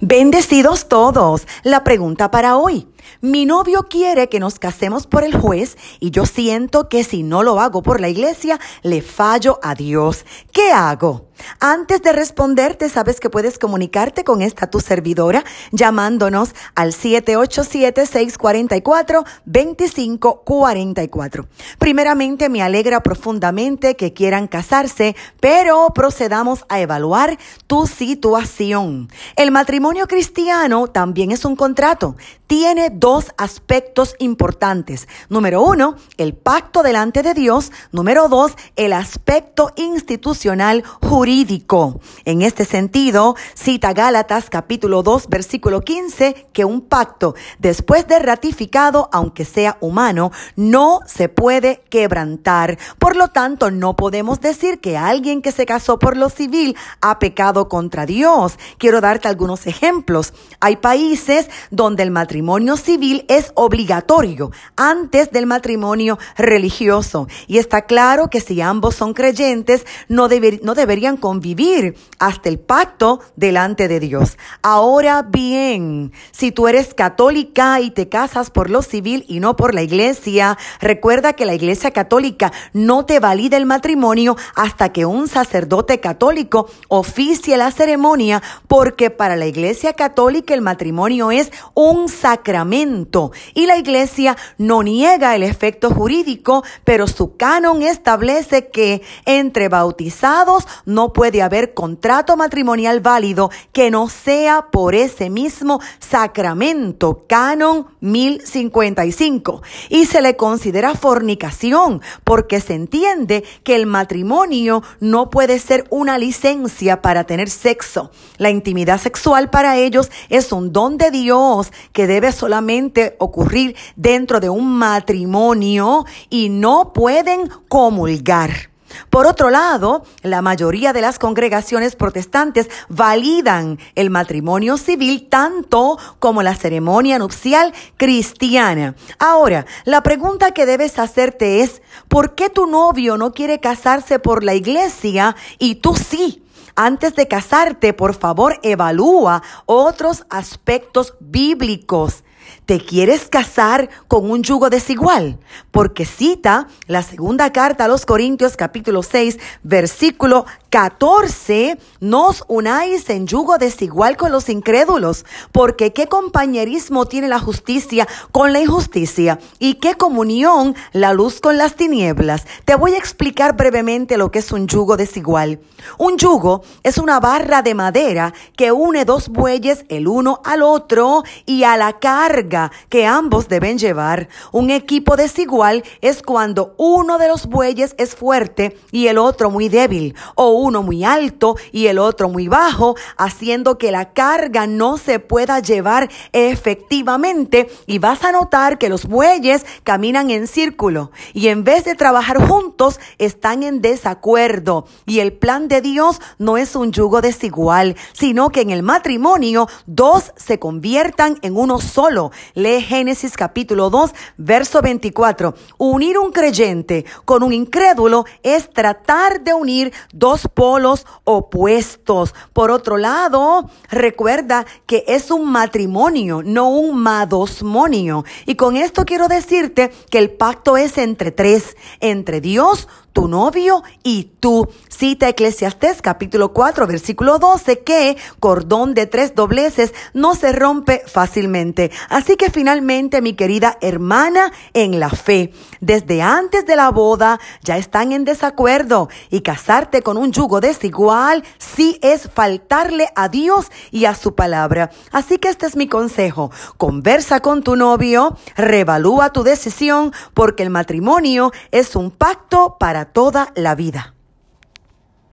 Bendecidos todos. La pregunta para hoy. Mi novio quiere que nos casemos por el juez y yo siento que si no lo hago por la iglesia, le fallo a Dios. ¿Qué hago? Antes de responderte, sabes que puedes comunicarte con esta tu servidora llamándonos al 787-644-2544. Primeramente, me alegra profundamente que quieran casarse, pero procedamos a evaluar tu situación. El matrimonio cristiano también es un contrato. Tiene dos aspectos importantes. Número uno, el pacto delante de Dios. Número dos, el aspecto institucional jurídico. En este sentido, cita Gálatas capítulo 2 versículo 15 que un pacto después de ratificado, aunque sea humano, no se puede quebrantar. Por lo tanto, no podemos decir que alguien que se casó por lo civil ha pecado contra Dios. Quiero darte algunos ejemplos. Hay países donde el matrimonio civil es obligatorio antes del matrimonio religioso. Y está claro que si ambos son creyentes, no, no deberían convivir hasta el pacto delante de Dios. Ahora bien, si tú eres católica y te casas por lo civil y no por la iglesia, recuerda que la iglesia católica no te valida el matrimonio hasta que un sacerdote católico oficie la ceremonia, porque para la iglesia católica el matrimonio es un sacramento y la iglesia no niega el efecto jurídico, pero su canon establece que entre bautizados no puede haber contrato matrimonial válido que no sea por ese mismo sacramento, canon 1055. Y se le considera fornicación porque se entiende que el matrimonio no puede ser una licencia para tener sexo. La intimidad sexual para ellos es un don de Dios que debe solamente ocurrir dentro de un matrimonio y no pueden comulgar. Por otro lado, la mayoría de las congregaciones protestantes validan el matrimonio civil tanto como la ceremonia nupcial cristiana. Ahora, la pregunta que debes hacerte es, ¿por qué tu novio no quiere casarse por la iglesia y tú sí? Antes de casarte, por favor, evalúa otros aspectos bíblicos. ¿Te quieres casar con un yugo desigual? Porque cita la segunda carta a los Corintios capítulo 6 versículo 14, nos unáis en yugo desigual con los incrédulos, porque qué compañerismo tiene la justicia con la injusticia y qué comunión la luz con las tinieblas. Te voy a explicar brevemente lo que es un yugo desigual. Un yugo es una barra de madera que une dos bueyes el uno al otro y a la que ambos deben llevar. Un equipo desigual es cuando uno de los bueyes es fuerte y el otro muy débil o uno muy alto y el otro muy bajo, haciendo que la carga no se pueda llevar efectivamente y vas a notar que los bueyes caminan en círculo y en vez de trabajar juntos están en desacuerdo y el plan de Dios no es un yugo desigual, sino que en el matrimonio dos se conviertan en uno solo. Lee Génesis capítulo 2, verso 24. Unir un creyente con un incrédulo es tratar de unir dos polos opuestos. Por otro lado, recuerda que es un matrimonio, no un madosmonio. Y con esto quiero decirte que el pacto es entre tres, entre Dios, tu novio y tú. Cita Eclesiastés capítulo 4 versículo 12 que cordón de tres dobleces no se rompe fácilmente. Así que finalmente mi querida hermana en la fe, desde antes de la boda ya están en desacuerdo y casarte con un yugo desigual sí es faltarle a Dios y a su palabra. Así que este es mi consejo. Conversa con tu novio, revalúa tu decisión porque el matrimonio es un pacto para toda la vida.